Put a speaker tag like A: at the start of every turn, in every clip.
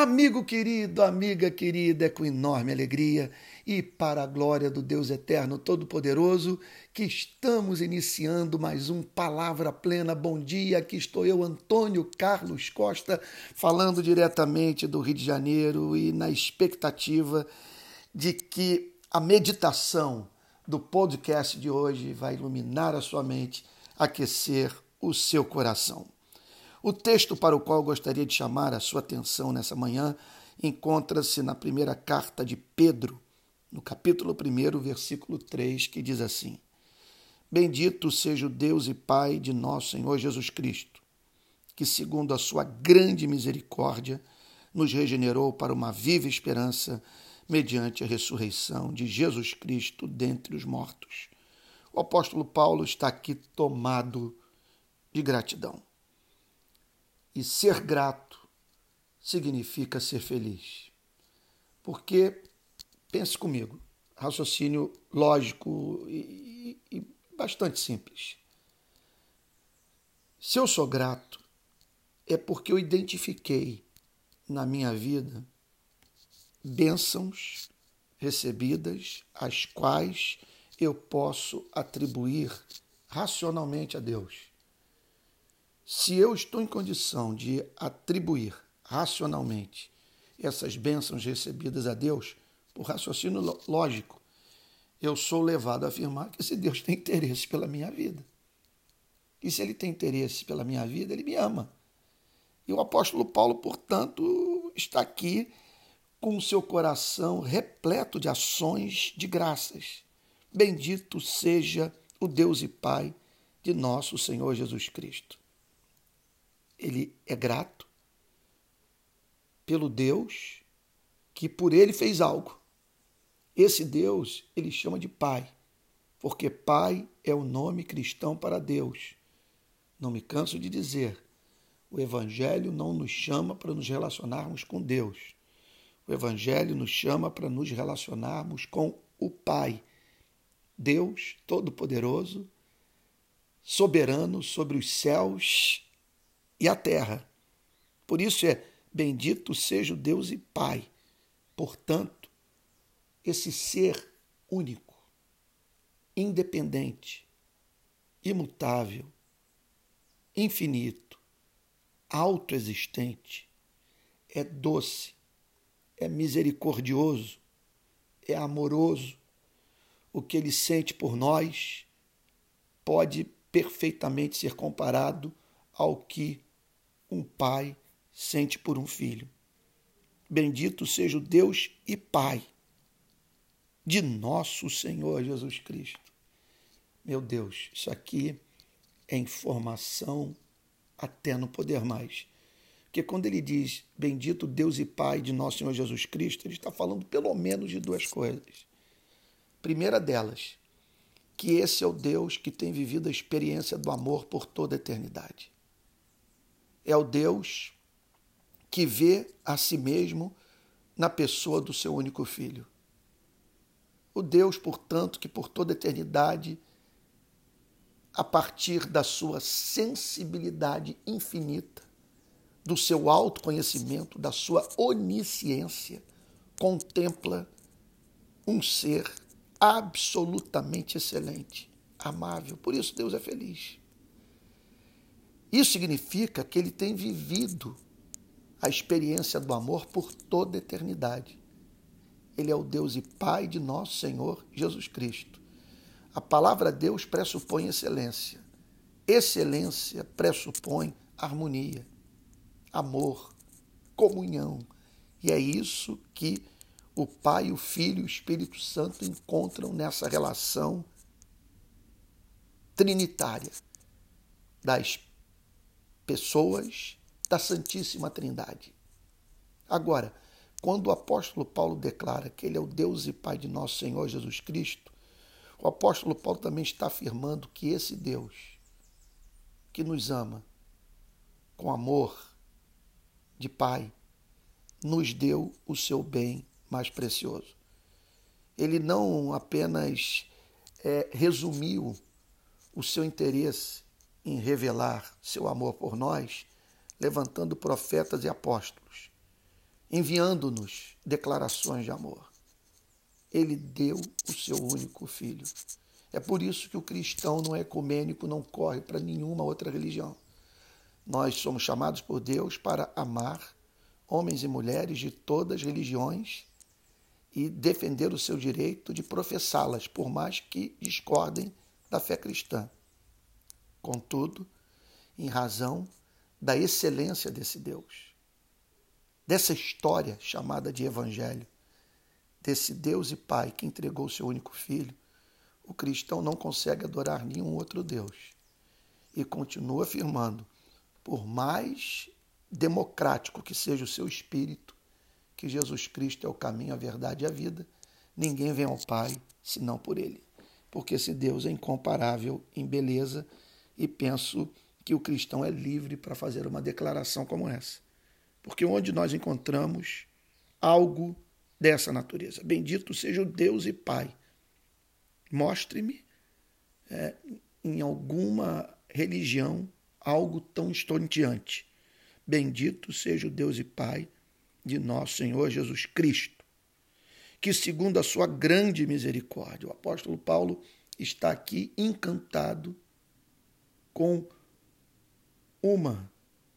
A: Amigo querido, amiga querida, é com enorme alegria e para a glória do Deus Eterno Todo-Poderoso que estamos iniciando mais um Palavra Plena. Bom dia, aqui estou eu, Antônio Carlos Costa, falando diretamente do Rio de Janeiro e na expectativa de que a meditação do podcast de hoje vai iluminar a sua mente, aquecer o seu coração. O texto para o qual gostaria de chamar a sua atenção nessa manhã encontra-se na primeira carta de Pedro, no capítulo 1, versículo 3, que diz assim: Bendito seja o Deus e Pai de nosso Senhor Jesus Cristo, que, segundo a sua grande misericórdia, nos regenerou para uma viva esperança mediante a ressurreição de Jesus Cristo dentre os mortos. O apóstolo Paulo está aqui tomado de gratidão. E ser grato significa ser feliz. Porque, pense comigo, raciocínio lógico e, e, e bastante simples. Se eu sou grato, é porque eu identifiquei na minha vida bênçãos recebidas, as quais eu posso atribuir racionalmente a Deus. Se eu estou em condição de atribuir racionalmente essas bênçãos recebidas a Deus, por raciocínio lógico, eu sou levado a afirmar que esse Deus tem interesse pela minha vida. E se ele tem interesse pela minha vida, ele me ama. E o apóstolo Paulo, portanto, está aqui com o seu coração repleto de ações de graças. Bendito seja o Deus e Pai de nosso Senhor Jesus Cristo ele é grato pelo Deus que por ele fez algo. Esse Deus ele chama de Pai, porque Pai é o nome cristão para Deus. Não me canso de dizer, o Evangelho não nos chama para nos relacionarmos com Deus. O Evangelho nos chama para nos relacionarmos com o Pai, Deus Todo-Poderoso, soberano sobre os céus e a terra. Por isso é bendito seja o Deus e Pai. Portanto, esse ser único, independente, imutável, infinito, autoexistente, é doce, é misericordioso, é amoroso. O que ele sente por nós pode perfeitamente ser comparado ao que um pai sente por um filho. Bendito seja o Deus e Pai de nosso Senhor Jesus Cristo. Meu Deus, isso aqui é informação até não poder mais. Porque quando ele diz bendito Deus e Pai de nosso Senhor Jesus Cristo, ele está falando pelo menos de duas coisas. Primeira delas, que esse é o Deus que tem vivido a experiência do amor por toda a eternidade é o Deus que vê a si mesmo na pessoa do seu único filho. O Deus, portanto, que por toda a eternidade, a partir da sua sensibilidade infinita, do seu autoconhecimento, da sua onisciência, contempla um ser absolutamente excelente, amável. Por isso Deus é feliz. Isso significa que ele tem vivido a experiência do amor por toda a eternidade. Ele é o Deus e Pai de nosso Senhor Jesus Cristo. A palavra Deus pressupõe excelência. Excelência pressupõe harmonia, amor, comunhão. E é isso que o Pai, o Filho e o Espírito Santo encontram nessa relação trinitária da pessoas da Santíssima Trindade. Agora, quando o apóstolo Paulo declara que ele é o Deus e Pai de nosso Senhor Jesus Cristo, o apóstolo Paulo também está afirmando que esse Deus, que nos ama com amor de Pai, nos deu o seu bem mais precioso. Ele não apenas é, resumiu o seu interesse em revelar seu amor por nós, levantando profetas e apóstolos. enviando-nos declarações de amor. Ele deu o seu único filho. É por isso que o cristão não é ecumênico, não corre para nenhuma outra religião. Nós somos chamados por Deus para amar homens e mulheres de todas as religiões e defender o seu direito de professá-las, por mais que discordem da fé cristã. Contudo, em razão da excelência desse Deus, dessa história chamada de Evangelho, desse Deus e Pai que entregou o seu único filho, o cristão não consegue adorar nenhum outro Deus e continua afirmando, por mais democrático que seja o seu espírito, que Jesus Cristo é o caminho, a verdade e a vida, ninguém vem ao Pai senão por Ele. Porque esse Deus é incomparável em beleza e penso que o cristão é livre para fazer uma declaração como essa. Porque onde nós encontramos algo dessa natureza, bendito seja o Deus e Pai. Mostre-me é, em alguma religião algo tão estonteante. Bendito seja o Deus e Pai de nosso Senhor Jesus Cristo, que, segundo a sua grande misericórdia, o apóstolo Paulo está aqui encantado com uma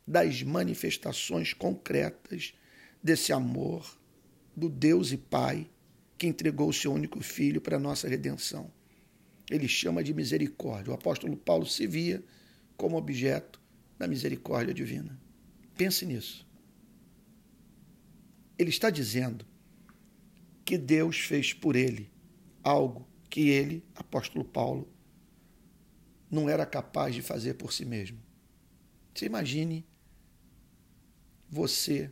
A: das manifestações concretas desse amor do Deus e Pai que entregou o seu único filho para a nossa redenção. Ele chama de misericórdia. O apóstolo Paulo se via como objeto da misericórdia divina. Pense nisso. Ele está dizendo que Deus fez por ele algo que ele, apóstolo Paulo, não era capaz de fazer por si mesmo. Você imagine você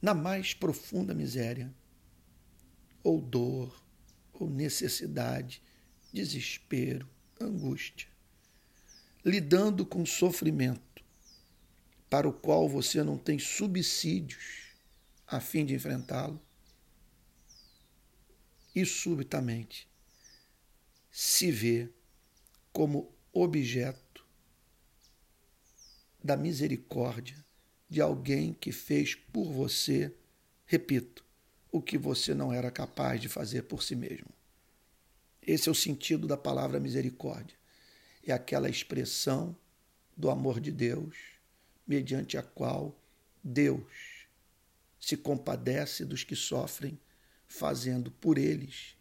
A: na mais profunda miséria, ou dor, ou necessidade, desespero, angústia, lidando com sofrimento para o qual você não tem subsídios a fim de enfrentá-lo, e subitamente se vê como objeto da misericórdia de alguém que fez por você, repito, o que você não era capaz de fazer por si mesmo. Esse é o sentido da palavra misericórdia. É aquela expressão do amor de Deus mediante a qual Deus se compadece dos que sofrem, fazendo por eles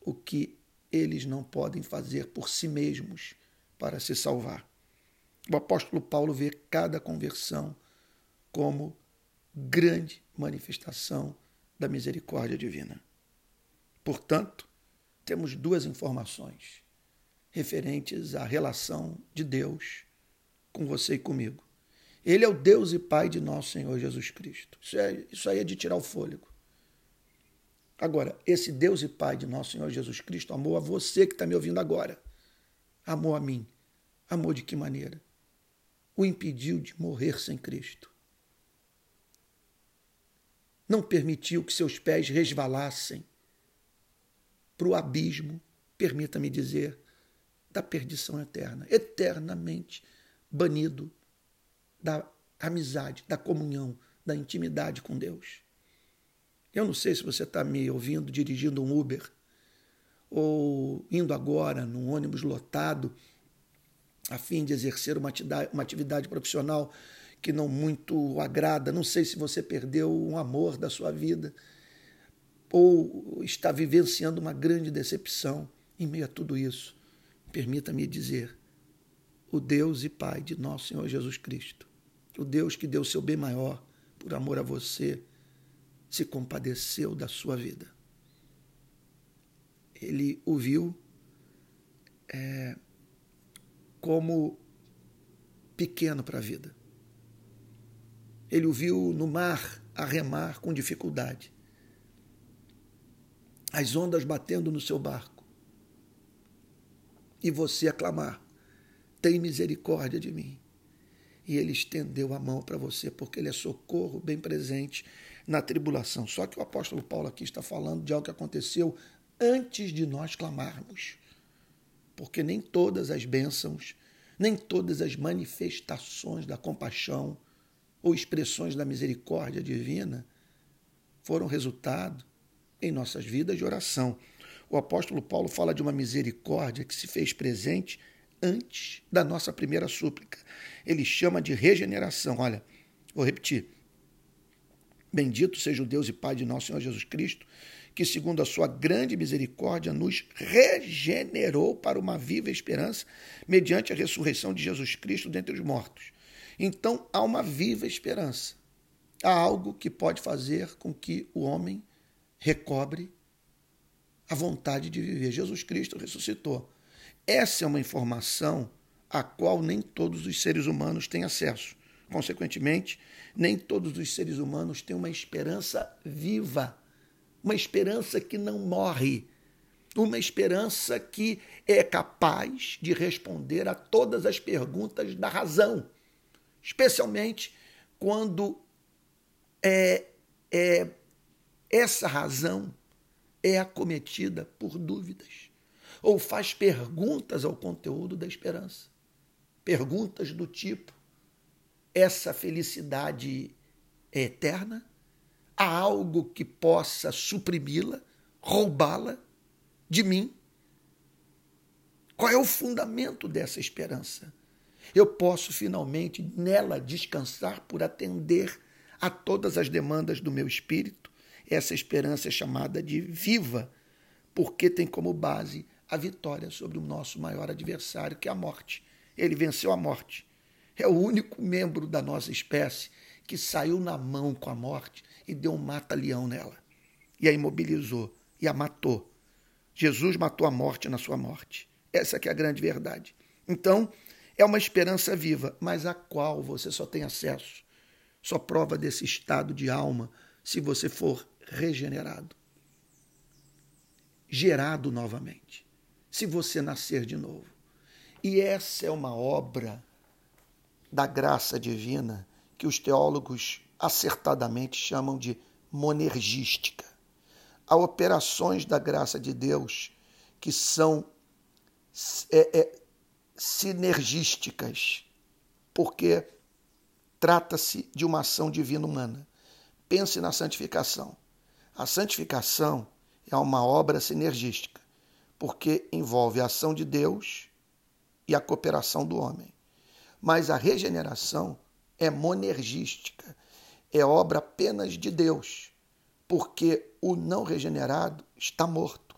A: o que eles não podem fazer por si mesmos para se salvar. O apóstolo Paulo vê cada conversão como grande manifestação da misericórdia divina. Portanto, temos duas informações referentes à relação de Deus com você e comigo. Ele é o Deus e Pai de nosso Senhor Jesus Cristo. Isso, é, isso aí é de tirar o fôlego. Agora, esse Deus e Pai de nosso Senhor Jesus Cristo amou a você que está me ouvindo agora. Amou a mim. Amou de que maneira? O impediu de morrer sem Cristo. Não permitiu que seus pés resvalassem para o abismo, permita-me dizer, da perdição eterna, eternamente banido da amizade, da comunhão, da intimidade com Deus. Eu não sei se você está me ouvindo dirigindo um Uber ou indo agora num ônibus lotado a fim de exercer uma atividade, uma atividade profissional que não muito agrada. Não sei se você perdeu um amor da sua vida ou está vivenciando uma grande decepção em meio a tudo isso. Permita-me dizer, o Deus e Pai de nosso Senhor Jesus Cristo o Deus que deu o seu bem maior por amor a você, se compadeceu da sua vida. Ele o viu é, como pequeno para a vida. Ele o viu no mar a remar com dificuldade. As ondas batendo no seu barco. E você a clamar: Tem misericórdia de mim e ele estendeu a mão para você, porque ele é socorro bem presente na tribulação. Só que o apóstolo Paulo aqui está falando de algo que aconteceu antes de nós clamarmos. Porque nem todas as bênçãos, nem todas as manifestações da compaixão ou expressões da misericórdia divina foram resultado em nossas vidas de oração. O apóstolo Paulo fala de uma misericórdia que se fez presente antes da nossa primeira súplica. Ele chama de regeneração. Olha, vou repetir. Bendito seja o Deus e Pai de nosso Senhor Jesus Cristo, que, segundo a sua grande misericórdia, nos regenerou para uma viva esperança mediante a ressurreição de Jesus Cristo dentre os mortos. Então, há uma viva esperança. Há algo que pode fazer com que o homem recobre a vontade de viver. Jesus Cristo ressuscitou. Essa é uma informação a qual nem todos os seres humanos têm acesso. Consequentemente, nem todos os seres humanos têm uma esperança viva, uma esperança que não morre, uma esperança que é capaz de responder a todas as perguntas da razão, especialmente quando é, é essa razão é acometida por dúvidas ou faz perguntas ao conteúdo da esperança. Perguntas do tipo: essa felicidade é eterna? Há algo que possa suprimi-la, roubá-la de mim? Qual é o fundamento dessa esperança? Eu posso finalmente nela descansar por atender a todas as demandas do meu espírito? Essa esperança é chamada de viva, porque tem como base a vitória sobre o nosso maior adversário, que é a morte. Ele venceu a morte. É o único membro da nossa espécie que saiu na mão com a morte e deu um mata-leão nela. E a imobilizou e a matou. Jesus matou a morte na sua morte. Essa que é a grande verdade. Então, é uma esperança viva, mas a qual você só tem acesso. Só prova desse estado de alma se você for regenerado, gerado novamente se você nascer de novo. E essa é uma obra da graça divina que os teólogos acertadamente chamam de monergística. Há operações da graça de Deus que são é, é, sinergísticas, porque trata-se de uma ação divina humana. Pense na santificação. A santificação é uma obra sinergística porque envolve a ação de Deus e a cooperação do homem. Mas a regeneração é monergística, é obra apenas de Deus, porque o não regenerado está morto.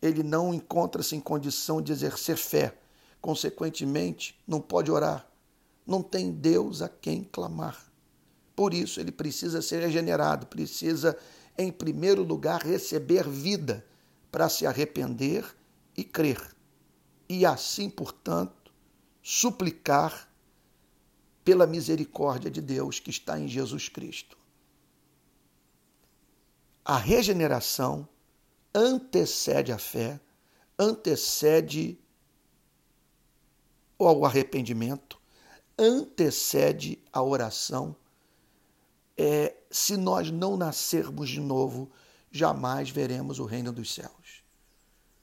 A: Ele não encontra-se em condição de exercer fé, consequentemente, não pode orar, não tem Deus a quem clamar. Por isso, ele precisa ser regenerado, precisa, em primeiro lugar, receber vida para se arrepender e crer, e assim, portanto, suplicar pela misericórdia de Deus que está em Jesus Cristo. A regeneração antecede a fé, antecede o arrependimento, antecede a oração. É, se nós não nascermos de novo, jamais veremos o reino dos céus.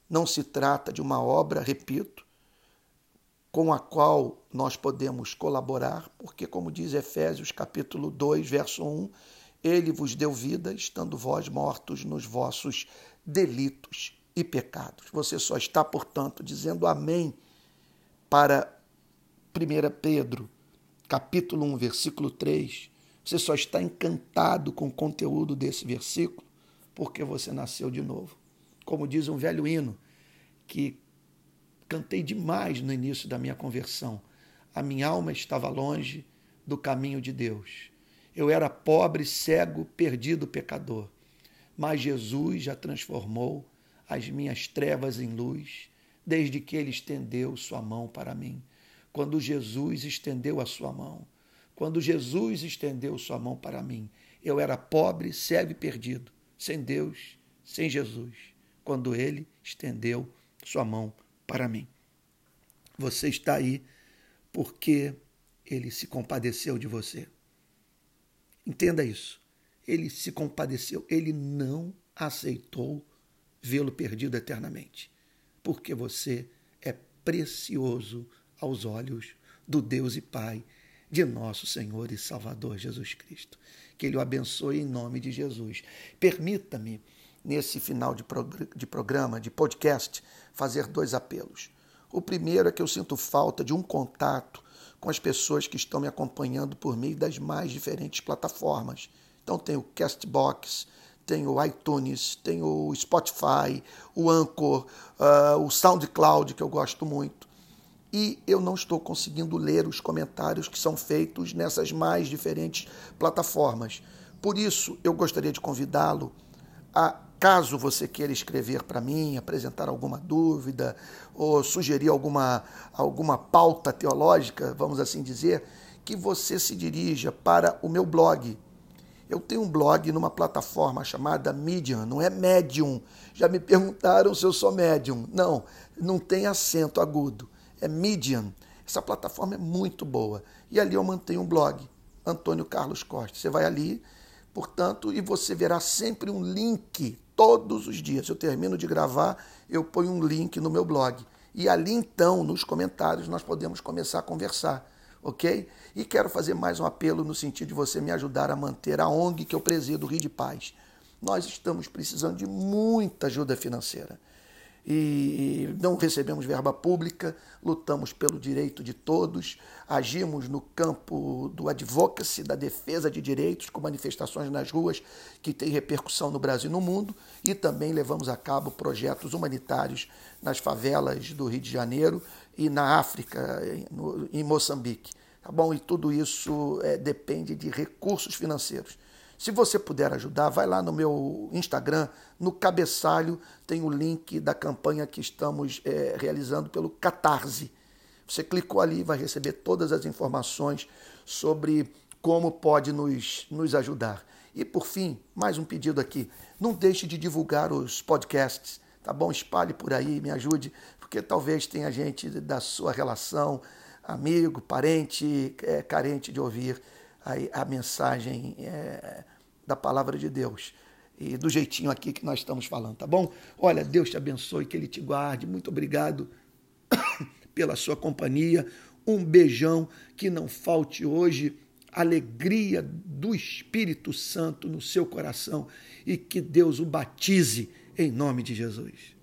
A: Não se trata de uma obra, repito, com a qual nós podemos colaborar, porque, como diz Efésios capítulo 2, verso 1, ele vos deu vida, estando vós mortos nos vossos delitos e pecados. Você só está, portanto, dizendo amém para 1 Pedro, capítulo 1, versículo 3. Você só está encantado com o conteúdo desse versículo porque você nasceu de novo. Como diz um velho hino que cantei demais no início da minha conversão. A minha alma estava longe do caminho de Deus. Eu era pobre, cego, perdido, pecador. Mas Jesus já transformou as minhas trevas em luz, desde que ele estendeu sua mão para mim. Quando Jesus estendeu a sua mão, quando Jesus estendeu sua mão para mim, eu era pobre, cego e perdido sem Deus, sem Jesus, quando ele estendeu sua mão para mim. Você está aí porque ele se compadeceu de você. Entenda isso. Ele se compadeceu, ele não aceitou vê-lo perdido eternamente, porque você é precioso aos olhos do Deus e Pai de nosso Senhor e Salvador Jesus Cristo. Que Ele o abençoe em nome de Jesus. Permita-me, nesse final de, de programa, de podcast, fazer dois apelos. O primeiro é que eu sinto falta de um contato com as pessoas que estão me acompanhando por meio das mais diferentes plataformas. Então tem o Castbox, tem o iTunes, tem o Spotify, o Anchor, uh, o SoundCloud, que eu gosto muito. E eu não estou conseguindo ler os comentários que são feitos nessas mais diferentes plataformas. Por isso, eu gostaria de convidá-lo a Caso você queira escrever para mim, apresentar alguma dúvida ou sugerir alguma, alguma pauta teológica, vamos assim dizer, que você se dirija para o meu blog. Eu tenho um blog numa plataforma chamada Medium, não é Medium. Já me perguntaram se eu sou Medium. Não, não tem acento agudo. É Medium. Essa plataforma é muito boa. E ali eu mantenho um blog, Antônio Carlos Costa. Você vai ali, portanto, e você verá sempre um link todos os dias. Eu termino de gravar, eu ponho um link no meu blog. E ali então, nos comentários, nós podemos começar a conversar, ok? E quero fazer mais um apelo no sentido de você me ajudar a manter a ONG que eu presido, Rio de Paz. Nós estamos precisando de muita ajuda financeira e não recebemos verba pública, lutamos pelo direito de todos, agimos no campo do advocacy, da defesa de direitos, com manifestações nas ruas que têm repercussão no Brasil e no mundo, e também levamos a cabo projetos humanitários nas favelas do Rio de Janeiro e na África, em Moçambique. Tá bom? E tudo isso é, depende de recursos financeiros. Se você puder ajudar, vai lá no meu Instagram, no cabeçalho tem o link da campanha que estamos é, realizando pelo Catarse. Você clicou ali vai receber todas as informações sobre como pode nos, nos ajudar. E por fim, mais um pedido aqui: não deixe de divulgar os podcasts, tá bom? Espalhe por aí, me ajude, porque talvez tenha gente da sua relação, amigo, parente, é, carente de ouvir a, a mensagem é, da palavra de Deus. E do jeitinho aqui que nós estamos falando, tá bom? Olha, Deus te abençoe, que Ele te guarde. Muito obrigado pela sua companhia. Um beijão, que não falte hoje alegria do Espírito Santo no seu coração e que Deus o batize em nome de Jesus.